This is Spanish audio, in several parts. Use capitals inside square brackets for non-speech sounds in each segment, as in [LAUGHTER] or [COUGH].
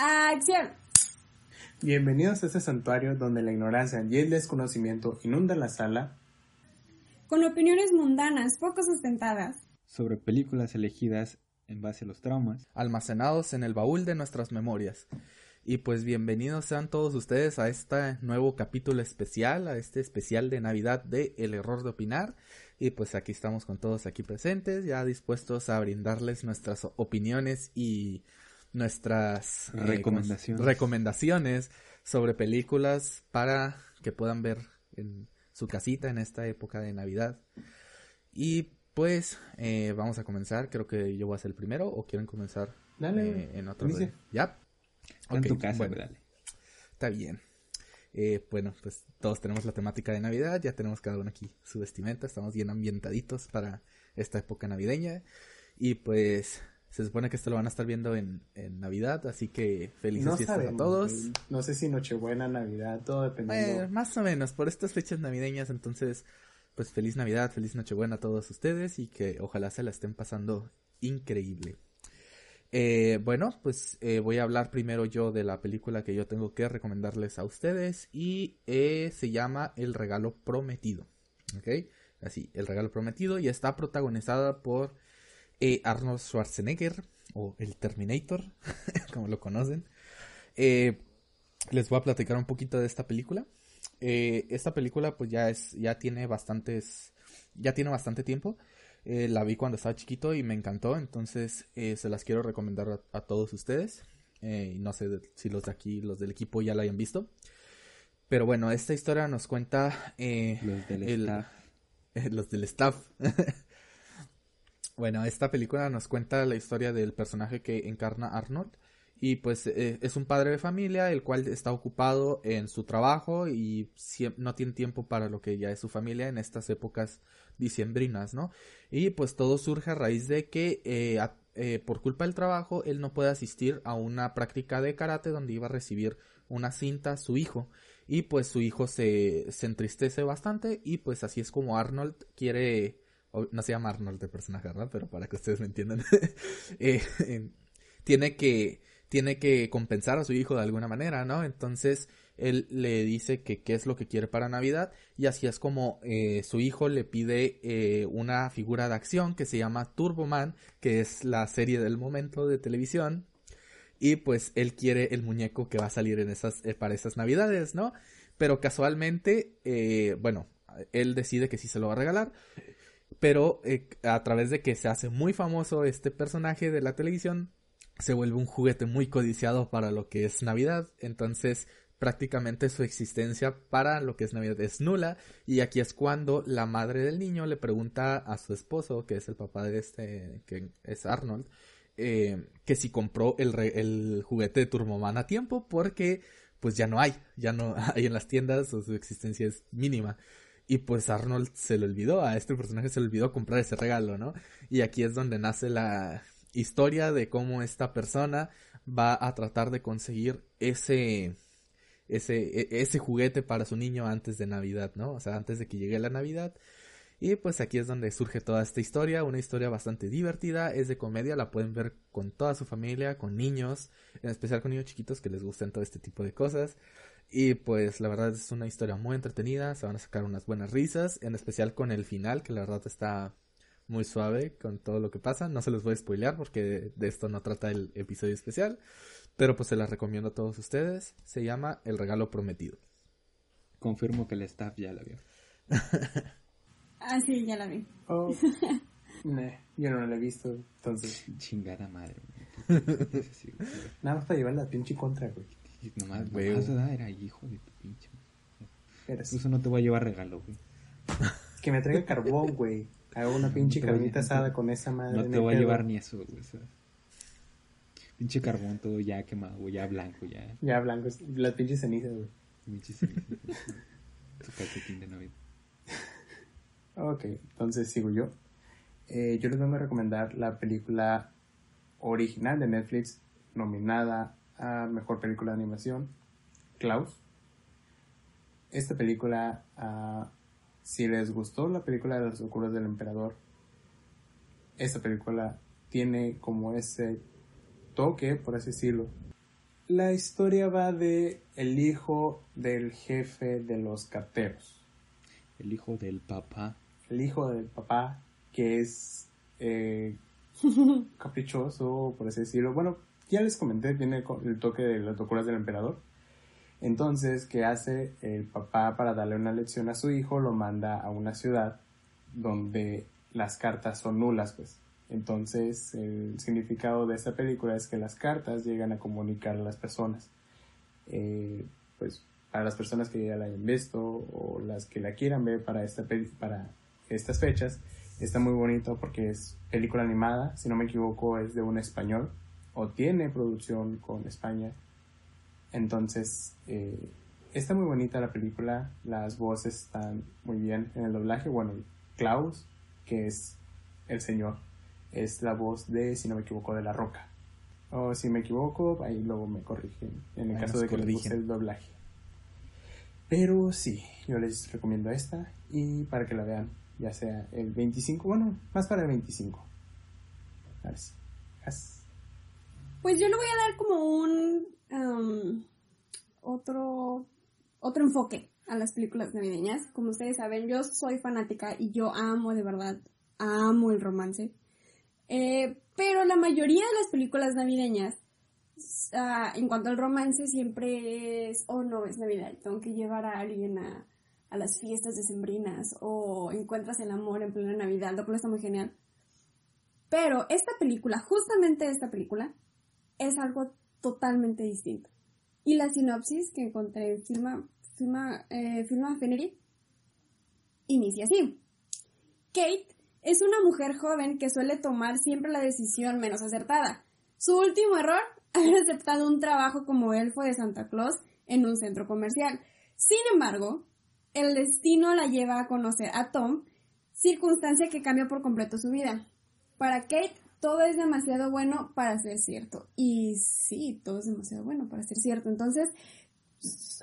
¡Acción! Bienvenidos a este santuario donde la ignorancia y el desconocimiento inundan la sala. Con opiniones mundanas, poco sustentadas. sobre películas elegidas en base a los traumas. almacenados en el baúl de nuestras memorias. Y pues bienvenidos sean todos ustedes a este nuevo capítulo especial, a este especial de Navidad de El Error de Opinar. Y pues aquí estamos con todos aquí presentes, ya dispuestos a brindarles nuestras opiniones y nuestras eh, Recomendaciones. sobre películas para que puedan ver en su casita en esta época de Navidad. Y pues eh, vamos a comenzar, creo que yo voy a ser el primero o quieren comenzar Dale, eh, en otro inicia. ¿Ya? En tu casa, bueno, dale. Está bien. Eh, bueno, pues todos tenemos la temática de Navidad, ya tenemos cada uno aquí su vestimenta, estamos bien ambientaditos para esta época navideña. Y pues se supone que esto lo van a estar viendo en, en Navidad, así que felices No fiestas sabemos. a todos. No sé si Nochebuena, Navidad, todo dependiendo. Eh, más o menos, por estas fechas navideñas, entonces, pues feliz Navidad, feliz Nochebuena a todos ustedes y que ojalá se la estén pasando increíble. Eh, bueno, pues eh, voy a hablar primero yo de la película que yo tengo que recomendarles a ustedes y eh, se llama El Regalo Prometido. ¿Ok? Así, El Regalo Prometido y está protagonizada por eh, Arnold Schwarzenegger o el Terminator, [LAUGHS] como lo conocen. Eh, les voy a platicar un poquito de esta película. Eh, esta película pues ya es, ya tiene bastantes, ya tiene bastante tiempo. Eh, la vi cuando estaba chiquito y me encantó, entonces se las quiero recomendar a, a todos ustedes. No sé si los de aquí, los del equipo ya la hayan visto. Pero bueno, esta historia nos cuenta Los del el- staff. [LAUGHS] los del staff. [LAUGHS] bueno, esta película nos cuenta la historia del personaje que encarna Arnold. Y pues eh, es un padre de familia, el cual está ocupado en su trabajo y no tiene tiempo para lo que ya es su familia en estas épocas diciembrinas, ¿no? Y pues todo surge a raíz de que eh, eh, por culpa del trabajo él no puede asistir a una práctica de karate donde iba a recibir una cinta a su hijo. Y pues su hijo se, se entristece bastante y pues así es como Arnold quiere... No se llama Arnold de personaje, ¿verdad? Pero para que ustedes me entiendan. [LAUGHS] eh, tiene que tiene que compensar a su hijo de alguna manera, ¿no? Entonces él le dice que qué es lo que quiere para Navidad y así es como eh, su hijo le pide eh, una figura de acción que se llama Turboman, que es la serie del momento de televisión y pues él quiere el muñeco que va a salir en esas eh, para esas Navidades, ¿no? Pero casualmente, eh, bueno, él decide que sí se lo va a regalar, pero eh, a través de que se hace muy famoso este personaje de la televisión, se vuelve un juguete muy codiciado para lo que es Navidad. Entonces, prácticamente su existencia para lo que es Navidad es nula. Y aquí es cuando la madre del niño le pregunta a su esposo, que es el papá de este, que es Arnold, eh, que si compró el, re- el juguete de Turboman a tiempo, porque pues ya no hay, ya no [LAUGHS] hay en las tiendas su existencia es mínima. Y pues Arnold se le olvidó, a este personaje se le olvidó comprar ese regalo, ¿no? Y aquí es donde nace la historia de cómo esta persona va a tratar de conseguir ese, ese, e- ese juguete para su niño antes de Navidad, ¿no? O sea, antes de que llegue la Navidad. Y pues aquí es donde surge toda esta historia, una historia bastante divertida, es de comedia, la pueden ver con toda su familia, con niños, en especial con niños chiquitos que les gustan todo este tipo de cosas. Y pues la verdad es una historia muy entretenida, se van a sacar unas buenas risas, en especial con el final, que la verdad está muy suave con todo lo que pasa. No se los voy a spoilear porque de, esto no trata el episodio especial, pero pues se las recomiendo a todos ustedes. Se llama El Regalo Prometido. Confirmo que el staff ya la vio. [LAUGHS] Ah, sí, ya la vi. Oh, [LAUGHS] nah, yo no la he visto, entonces. Chingada madre. [LAUGHS] Nada más para llevar la pinche contra, güey. Y Nomás, Güey. Era hijo de tu pinche. Eres- Incluso no te voy a llevar regalo, güey. [LAUGHS] Que me traiga carbón, güey. Hago una pinche carnita asada con esa madre. No te voy a llevar ni eso, güey. ¿sabes? Pinche carbón todo ya quemado, güey, ya blanco, ya. Ya blancos, las pinches cenizas, güey. Pinche ceniza. Su calcetín de Navidad. [LAUGHS] Ok, entonces sigo yo. Eh, yo les voy a recomendar la película original de Netflix, nominada a Mejor Película de Animación, Klaus. Esta película, ah, si les gustó la película de las locuras del emperador, esta película tiene como ese toque, por así decirlo. La historia va de el hijo del jefe de los carteros El hijo del papá. el hijo del papá que es eh, [LAUGHS] caprichoso, por así decirlo. Bueno, ya les comenté, tiene co- el toque de las locuras del emperador. Entonces, ¿qué hace el papá para darle una lección a su hijo? Lo manda a una ciudad donde las cartas son nulas, pues. Entonces, el significado de esta película es que las cartas llegan a comunicar a las personas. Eh, pues, para las personas que ya la hayan visto o las que la quieran ver para, esta para estas fechas, está muy bonito porque es película animada, si no me equivoco es de un español o tiene producción con España. Entonces, eh, está muy bonita la película, las voces están muy bien en el doblaje. Bueno, Klaus, que es el señor, es la voz de, si no me equivoco, de La Roca. O si me equivoco, ahí luego me corrigen en el Ahí caso de que les guste el doblaje. Pero sí, yo les recomiendo esta y para que la vean, ya sea el 25, bueno, más para el 25. A ver si. Pues yo le voy a dar como un am, otro otro enfoque a las películas navideñas. Como ustedes saben, yo soy fanática y yo amo de verdad, amo el romance. Eh, pero la mayoría de las películas navideñas, ah, en cuanto al romance, siempre es, oh no, es Navidad, tengo que llevar a alguien a, a las fiestas decembrinas o encuentras el amor en plena Navidad, lo cual está muy genial. Pero esta película, justamente esta película, es algo totalmente distinto. Y la sinopsis que encontré en Filma, Filma, eh, inicia así. Kate es una mujer joven que suele tomar siempre la decisión menos acertada. Su último error, [LAUGHS] haber aceptado un trabajo como elfo de Santa Claus en un centro comercial. Sin embargo, el destino la lleva a conocer a Tom, circunstancia que cambia por completo su vida. Para Kate, todo es demasiado bueno para ser cierto. Y sí, todo es demasiado bueno para ser cierto. Entonces,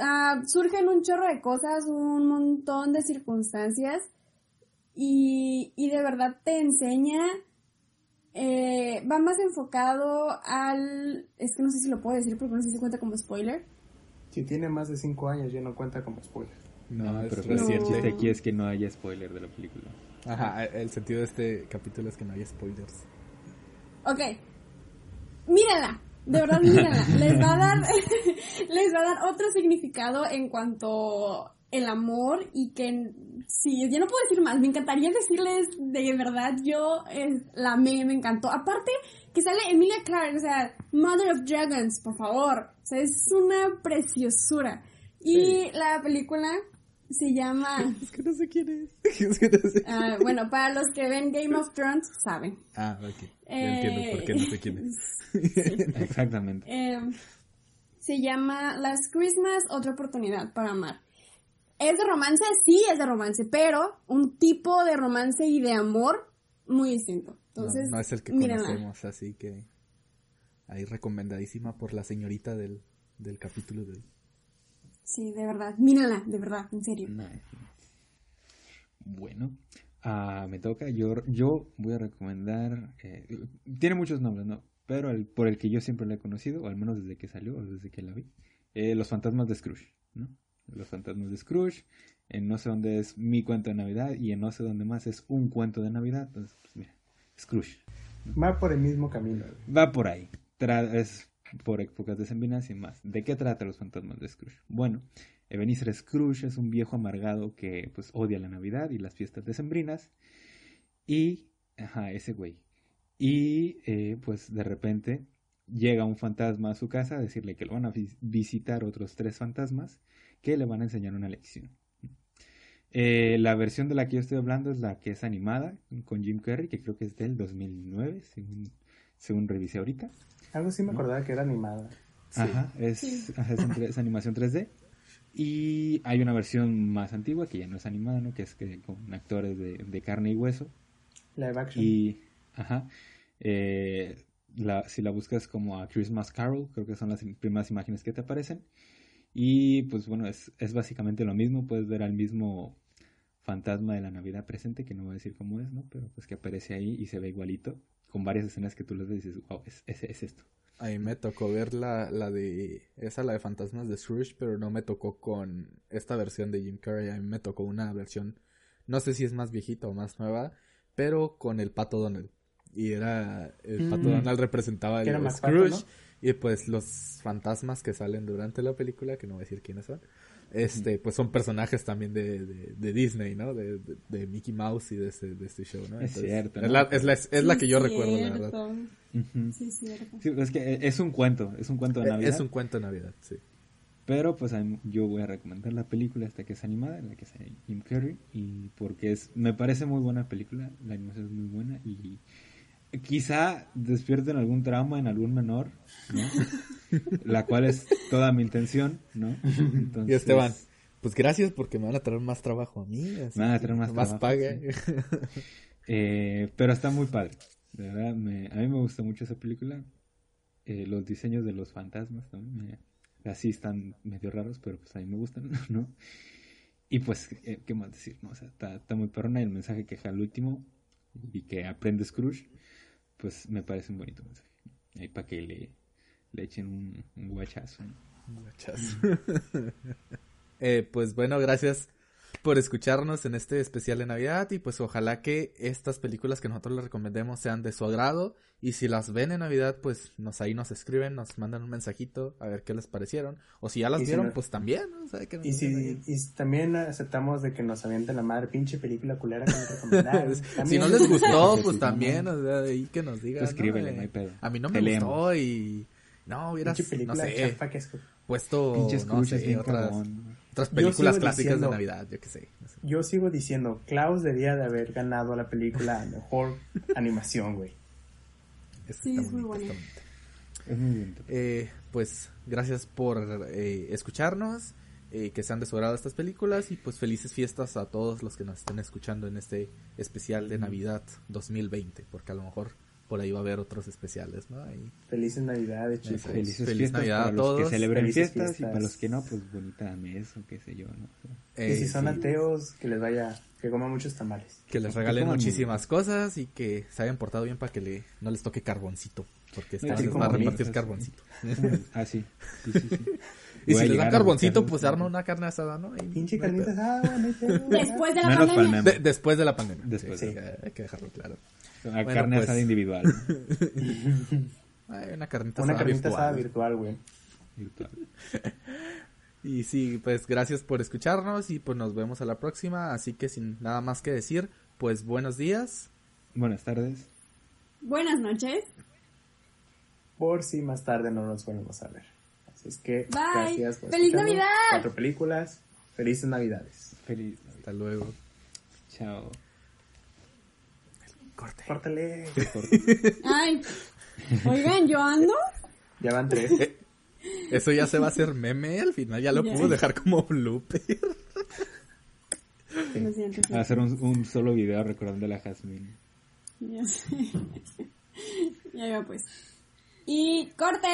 ah, surgen un chorro de cosas, un montón de circunstancias. Y, y de verdad te enseña. eh, va más enfocado al. Es que no sé si lo puedo decir porque no sé si cuenta como spoiler. Si tiene más de 5 años, ya no cuenta como spoiler. No, es pero que- No. el chiste aquí es que no haya spoiler de la película. Ajá, el sentido de este capítulo es que no hay spoilers. Ok. Mírenla. De verdad, mírenla. [LAUGHS] Les va a dar, [LAUGHS] les va a dar otro significado en cuanto el amor y que sí, yo no puedo decir más. Me encantaría decirles de verdad, yo eh, la amé, me encantó. Aparte que sale Emilia Clarke, o sea, Mother of Dragons, por favor. O sea, es una preciosura. Y la película se llama, [LAUGHS] Es que no sé quién es. [LAUGHS] Es que no sé. ah, bueno, para los que ven Game of Thrones, saben. Ah, ok. Ya Eh, entiendo por qué no sé quién es. [LAUGHS] Exactamente. Eh, se llama Last Christmas, otra oportunidad para amar. ¿Es de romance? Sí, es de romance, pero un tipo de romance y de amor muy distinto. Entonces, no, no es el que mírenla. conocemos, así que ahí recomendadísima por la señorita del, del capítulo de hoy. Sí, de verdad, mírenla, de verdad, en serio. Nice. Bueno, ah, me toca. Yo, yo voy a recomendar. eh, tiene muchos nombres, ¿no? Pero el, por el que yo siempre la he conocido, o al menos desde que salió, o desde que la vi, eh, Los Fantasmas de Scrooge, ¿no? Los Fantasmas de Scrooge. En no sé dónde es mi cuento de Navidad y en no sé dónde más es un cuento de Navidad. Entonces, pues mira, Scrooge. Va por el mismo camino. Va por ahí. Tra- es por épocas decembrinas y más. ¿De qué trata los fantasmas de Scrooge? Bueno, Ebenezer Scrooge es un viejo amargado que pues odia la Navidad y las fiestas decembrinas. Y, ajá, ese güey. Y eh, pues de repente llega un fantasma a su casa a decirle que lo van a vis- visitar otros tres fantasmas que le van a enseñar una lección. Eh, la versión de la que yo estoy hablando es la que es animada con Jim Carrey, que creo que es del 2009, según, según revisé ahorita. Algo sí me acordaba que era animada. Ajá, es, animación 3D. Y hay una versión más antigua que ya no es animada, ¿no? Que es que con actores de, de carne y hueso. Live action. Y, ajá, eh, la, si la buscas como a Christmas Carol, creo que son las im- primeras imágenes que te aparecen. Y pues bueno, es, es básicamente lo mismo, puedes ver al mismo fantasma de la Navidad presente, que no voy a decir cómo es, ¿no? Pero pues que aparece ahí y se ve igualito, con varias escenas que tú les ves y dices, wow, es, es, es esto. A mí me tocó ver la, la de... Esa, la de Fantasmas de Scrooge, pero no me tocó con esta versión de Jim Carrey. A mí me tocó una versión, no sé si es más viejita o más nueva, pero con el Pato Donald. Y era... El Pato Mm. Donald representaba el Scrooge. ¿no? Y pues los fantasmas que salen durante la película, que no voy a decir quiénes son, este, pues son personajes también de, de, de Disney, ¿no? De, de, de Mickey Mouse y de este, de este show, ¿no? Es cierto, Es la, es la, es la que yo Sí, recuerdo, la verdad. Ujú. Sí, cierto. Sí, es que es un cuento, es un cuento de Navidad. Es un cuento de Navidad, sí. Pero pues yo voy a recomendar la película esta que es animada, en la que sale Jim Carrey, y porque es, me parece muy buena película, la animación es muy buena y quizá despierten algún trauma en algún menor, ¿no? [LAUGHS] la cual es toda mi intención, ¿no? Entonces, Y Esteban, pues gracias porque me van a traer más trabajo a mí. así Me van a traer más trabajo, paga. eh, pero está muy padre, de verdad, me, a mí me gusta mucho esa película, Eh, los diseños de los fantasmas también, me- así están medio raros, pero pues a mí me gustan, [LAUGHS] ¿no? Y pues, eh, ¿qué más decir? No? O sea, está, está muy perrona el mensaje que deja al último y que aprende Scrooge, pues me parece un bonito mensaje. Ahí para que le, le echen un, un guachazo. ¿no? Muchas. [LAUGHS] Eh, pues bueno, gracias por escucharnos en este especial de Navidad y pues ojalá que estas películas que nosotros les recomendemos sean de su agrado y si las ven en Navidad pues nos ahí nos escriben, nos mandan un mensajito a ver qué les parecieron o si ya las si vieron no- pues también, ¿no? O sea, que nos Y si y también aceptamos de que nos avienten la madre pinche película culera que nos recomendaron. [LAUGHS] si no les gustó [LAUGHS] pues también, o sea, ahí que nos digan. Escríbele, ¿no? hay pedo. A mí no Te me leemos. gustó y no hubieras, no sé, puesto no sé, otras. Otras Yo películas sigo clásicas diciendo- de Navidad, yo qué sé. Yo sigo diciendo, Klaus debía de haber ganado la película a mejor [LAUGHS] animación, güey. Sí, es muy bonita. Es muy bonito. Eh, pues gracias por eh, escucharnos, eh, que sean de su agrado estas películas y pues felices fiestas a todos los que nos estén escuchando en este especial de Navidad 2020, porque a lo mejor por ahí va a haber otros especiales, ¿no? Y, Felices Navidades, chicos. Felices Feliz fiestas Navidad para a los que todos. celebren fiestas, y para los que no, pues bonita mes o qué sé yo, ¿no? Eh, y si son sí, ateos, que les vaya, que coman muchos tamales. que les regalen muchísimas cosas y que se hayan portado bien para que le, no les toque carboncito, porque No, va a a mí, repartir carboncito. ah, sí. Sí, sí, sí. [LAUGHS] Y si les llegar dan carboncito, pues ¿no? arma una carne asada, ¿no? Y Pinche no hay pedo, [LAUGHS] Después de la Menos pandemia. De- después de la pandemia. Después Sí, hay que dejarlo claro. A Bueno, carne pues. asada individual. [LAUGHS] una carnita Una asada carnita asada virtual. virtual, güey. Virtual. [LAUGHS] Y sí, pues gracias por escucharnos y pues nos vemos a la próxima. Así que sin nada más que decir, pues buenos días. Buenas tardes. Buenas noches. Por si más tarde no nos volvemos a ver. Es que, Bye. gracias por ¡Feliz. Navidad! Cuatro películas. Felices Navidades. Feliz Navidad. Hasta luego. Chao. Corte. Córtale. [LAUGHS] Ay. Oigan, yo ando. Ya van tres. [LAUGHS] Eso ya se va a hacer meme al final. Ya lo Ya. puedo dejar como blooper. Lo siento, sí. A hacer un, un solo video recordando a la Jasmine. Ya sé. [LAUGHS] ya iba pues. Y corte.